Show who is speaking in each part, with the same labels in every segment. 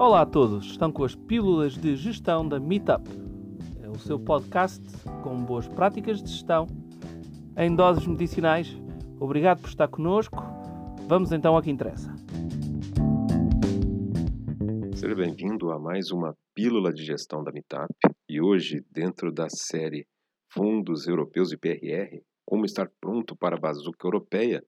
Speaker 1: Olá a todos, estão com as pílulas de gestão da Meetup. É o seu podcast com boas práticas de gestão em doses medicinais. Obrigado por estar conosco. Vamos então ao que interessa.
Speaker 2: Seja bem-vindo a mais uma pílula de gestão da Meetup e hoje, dentro da série Fundos Europeus e PRR, como estar pronto para a bazuca europeia,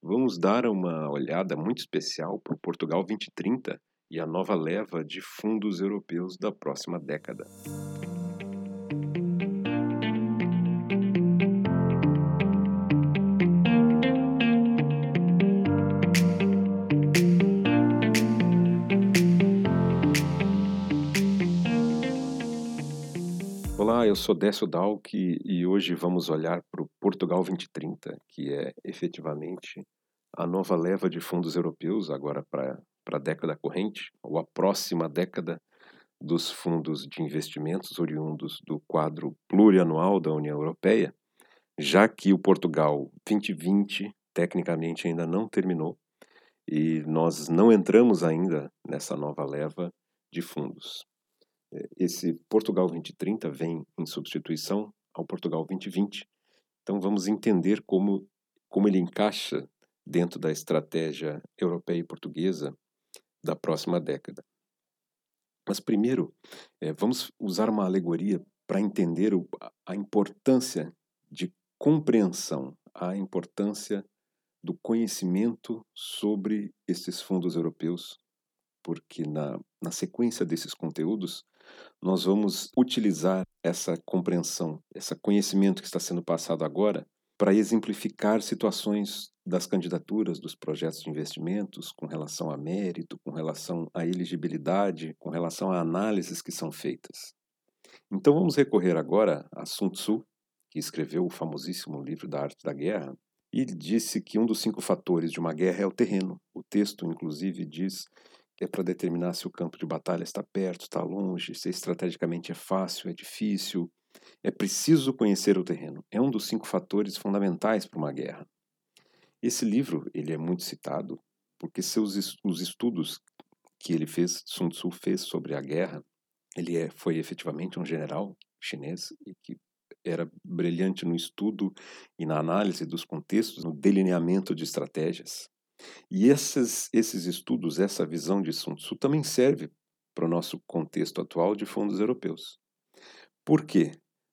Speaker 2: vamos dar uma olhada muito especial para o Portugal 2030 e a nova leva de fundos europeus da próxima década. Olá, eu sou Décio Dalk e hoje vamos olhar para o Portugal 2030, que é efetivamente a nova leva de fundos europeus agora para para a década corrente, ou a próxima década, dos fundos de investimentos oriundos do quadro plurianual da União Europeia, já que o Portugal 2020 tecnicamente ainda não terminou e nós não entramos ainda nessa nova leva de fundos. É, esse Portugal 2030 vem em substituição ao Portugal 2020. Então vamos entender como, como ele encaixa dentro da estratégia europeia e portuguesa da próxima década. Mas primeiro, é, vamos usar uma alegoria para entender o, a importância de compreensão, a importância do conhecimento sobre esses fundos europeus, porque na, na sequência desses conteúdos nós vamos utilizar essa compreensão, esse conhecimento que está sendo passado agora para exemplificar situações das candidaturas dos projetos de investimentos com relação a mérito, com relação à elegibilidade, com relação a análises que são feitas. Então vamos recorrer agora a Sun Tzu, que escreveu o famosíssimo livro da Arte da Guerra, e disse que um dos cinco fatores de uma guerra é o terreno. O texto, inclusive, diz que é para determinar se o campo de batalha está perto, está longe, se estrategicamente é fácil, é difícil. É preciso conhecer o terreno. É um dos cinco fatores fundamentais para uma guerra. Esse livro ele é muito citado porque seus os estudos que ele fez, Sun Tzu fez sobre a guerra, ele é, foi efetivamente um general chinês e que era brilhante no estudo e na análise dos contextos, no delineamento de estratégias. E esses, esses estudos, essa visão de Sun Tzu também serve para o nosso contexto atual de fundos europeus. Por quê?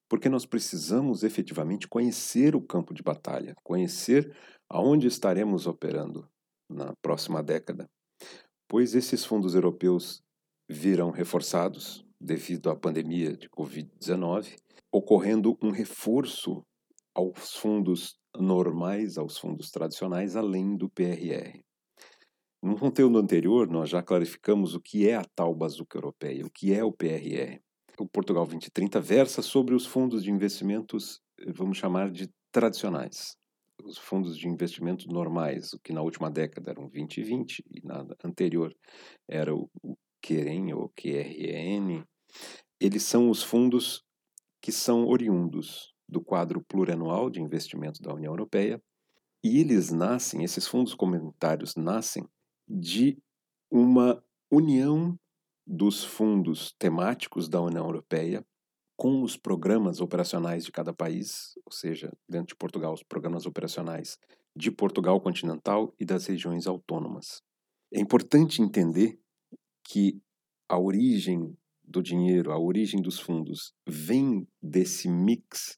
Speaker 2: Porque nós precisamos efetivamente conhecer o campo de batalha, conhecer aonde estaremos operando na próxima década, pois esses fundos europeus virão reforçados devido à pandemia de Covid-19, ocorrendo um reforço aos fundos normais, aos fundos tradicionais, além do PRR. No conteúdo anterior, nós já clarificamos o que é a tal bazuca europeia, o que é o PRR. O Portugal 2030 versa sobre os fundos de investimentos, vamos chamar de tradicionais. Os fundos de investimento normais, o que na última década eram 20 e 20, na anterior era o, o QREN ou QRN, eles são os fundos que são oriundos do quadro plurianual de investimento da União Europeia, e eles nascem, esses fundos comunitários nascem de uma união dos fundos temáticos da União Europeia com os programas operacionais de cada país, ou seja, dentro de Portugal, os programas operacionais de Portugal continental e das regiões autônomas. É importante entender que a origem do dinheiro, a origem dos fundos, vem desse mix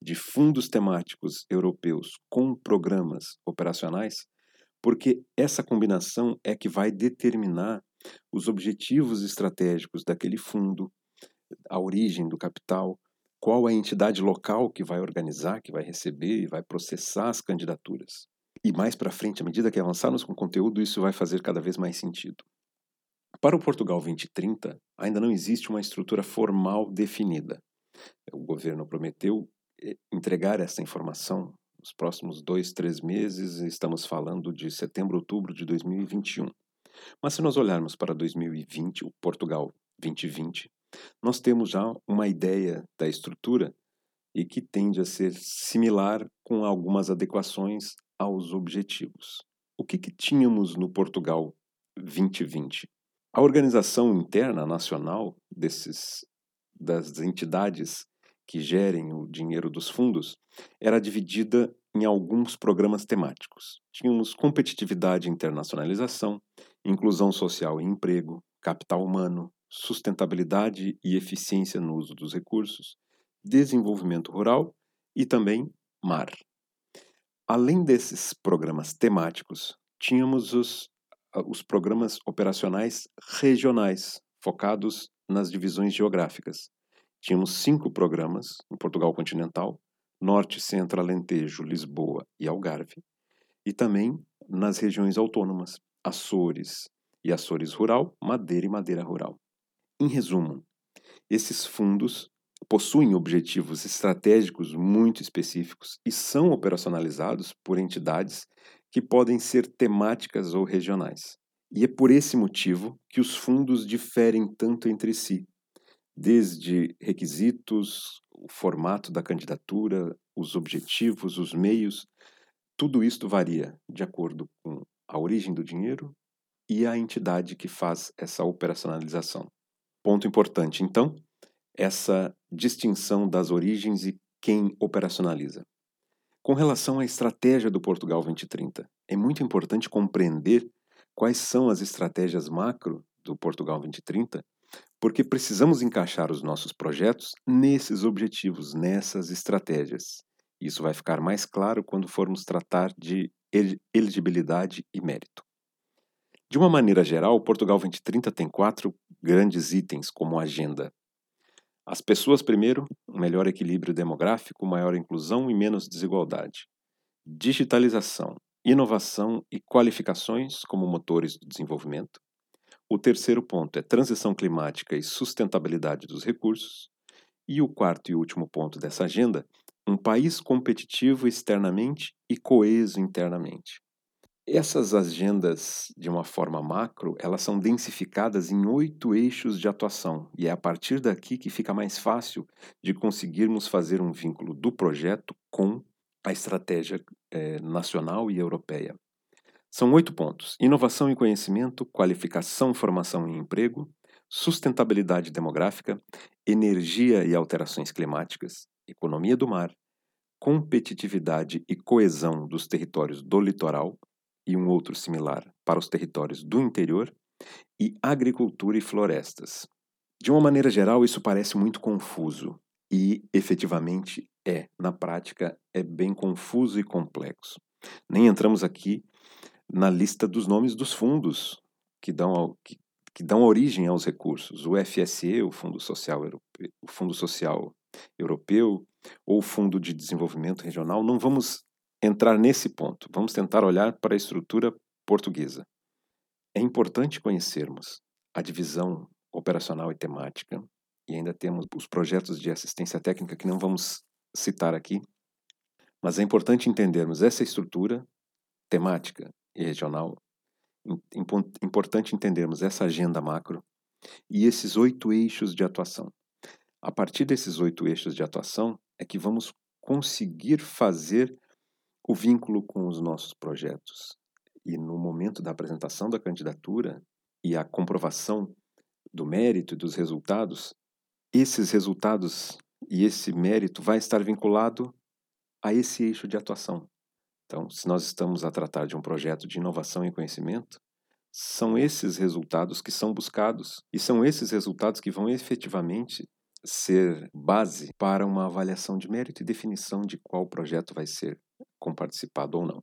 Speaker 2: de fundos temáticos europeus com programas operacionais, porque essa combinação é que vai determinar os objetivos estratégicos daquele fundo, a origem do capital, qual a entidade local que vai organizar, que vai receber e vai processar as candidaturas. E mais para frente, à medida que avançarmos com o conteúdo, isso vai fazer cada vez mais sentido. Para o Portugal 2030, ainda não existe uma estrutura formal definida. O governo prometeu eh, entregar essa informação nos próximos dois, três meses, estamos falando de setembro, outubro de 2021. Mas se nós olharmos para 2020, o Portugal 2020, nós temos já uma ideia da estrutura e que tende a ser similar com algumas adequações aos objetivos. O que, que tínhamos no Portugal 2020? A organização interna nacional desses das entidades que gerem o dinheiro dos fundos era dividida em alguns programas temáticos. Tínhamos competitividade e internacionalização, inclusão social e emprego, capital humano, sustentabilidade e eficiência no uso dos recursos, desenvolvimento rural e também mar. Além desses programas temáticos, tínhamos os, os programas operacionais regionais, focados nas divisões geográficas. Tínhamos cinco programas em Portugal continental, Norte, Centro, Alentejo, Lisboa e Algarve, e também nas regiões autônomas, Açores e Açores Rural, Madeira e Madeira Rural. Em resumo, esses fundos possuem objetivos estratégicos muito específicos e são operacionalizados por entidades que podem ser temáticas ou regionais. E é por esse motivo que os fundos diferem tanto entre si, desde requisitos, o formato da candidatura, os objetivos, os meios, tudo isto varia de acordo com a origem do dinheiro e a entidade que faz essa operacionalização. Ponto importante, então, essa distinção das origens e quem operacionaliza. Com relação à estratégia do Portugal 2030, é muito importante compreender quais são as estratégias macro do Portugal 2030, porque precisamos encaixar os nossos projetos nesses objetivos, nessas estratégias. Isso vai ficar mais claro quando formos tratar de elegibilidade e mérito. De uma maneira geral, Portugal 2030 tem quatro grandes itens como agenda. As pessoas primeiro, um melhor equilíbrio demográfico, maior inclusão e menos desigualdade. Digitalização, inovação e qualificações como motores do desenvolvimento. O terceiro ponto é transição climática e sustentabilidade dos recursos. E o quarto e último ponto dessa agenda, um país competitivo externamente e coeso internamente. Essas agendas, de uma forma macro, elas são densificadas em oito eixos de atuação, e é a partir daqui que fica mais fácil de conseguirmos fazer um vínculo do projeto com a estratégia eh, nacional e europeia. São oito pontos: inovação e conhecimento, qualificação, formação e emprego, sustentabilidade demográfica, energia e alterações climáticas, economia do mar, competitividade e coesão dos territórios do litoral, e um outro similar para os territórios do interior, e agricultura e florestas. De uma maneira geral, isso parece muito confuso, e efetivamente é. Na prática, é bem confuso e complexo. Nem entramos aqui na lista dos nomes dos fundos que dão, ao, que, que dão origem aos recursos. O FSE, o Fundo Social Europeu, o Fundo Social Europeu ou o Fundo de Desenvolvimento Regional, não vamos entrar nesse ponto. Vamos tentar olhar para a estrutura portuguesa. É importante conhecermos a divisão operacional e temática, e ainda temos os projetos de assistência técnica que não vamos citar aqui, mas é importante entendermos essa estrutura temática e regional, importante entendermos essa agenda macro e esses oito eixos de atuação. A partir desses oito eixos de atuação é que vamos conseguir fazer o vínculo com os nossos projetos. E no momento da apresentação da candidatura e a comprovação do mérito e dos resultados, esses resultados e esse mérito vai estar vinculado a esse eixo de atuação. Então, se nós estamos a tratar de um projeto de inovação e conhecimento, são esses resultados que são buscados e são esses resultados que vão efetivamente ser base para uma avaliação de mérito e definição de qual projeto vai ser comparticipado ou não.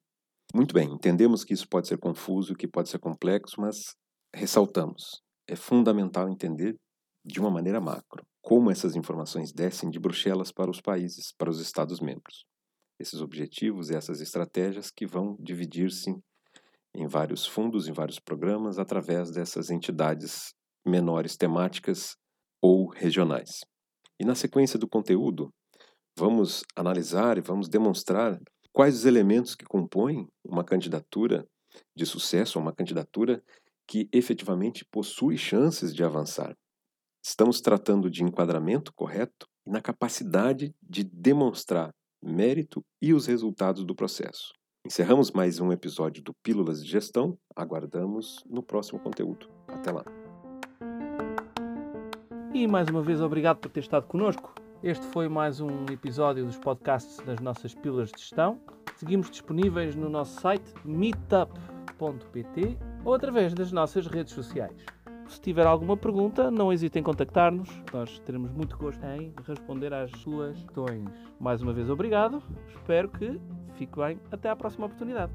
Speaker 2: Muito bem, entendemos que isso pode ser confuso, que pode ser complexo, mas ressaltamos, é fundamental entender de uma maneira macro como essas informações descem de Bruxelas para os países, para os Estados-membros. Esses objetivos e essas estratégias que vão dividir-se em vários fundos, em vários programas, através dessas entidades menores temáticas ou regionais. E na sequência do conteúdo, vamos analisar e vamos demonstrar quais os elementos que compõem uma candidatura de sucesso, uma candidatura que efetivamente possui chances de avançar. Estamos tratando de enquadramento correto e na capacidade de demonstrar mérito e os resultados do processo. Encerramos mais um episódio do Pílulas de Gestão. Aguardamos no próximo conteúdo. Até lá.
Speaker 1: E mais uma vez, obrigado por ter estado connosco. Este foi mais um episódio dos podcasts das nossas pílulas de gestão. Seguimos disponíveis no nosso site meetup.pt ou através das nossas redes sociais. Se tiver alguma pergunta, não hesite em contactar-nos. Nós teremos muito gosto em responder às suas questões. Mais uma vez, obrigado. Espero que fique bem. Até à próxima oportunidade.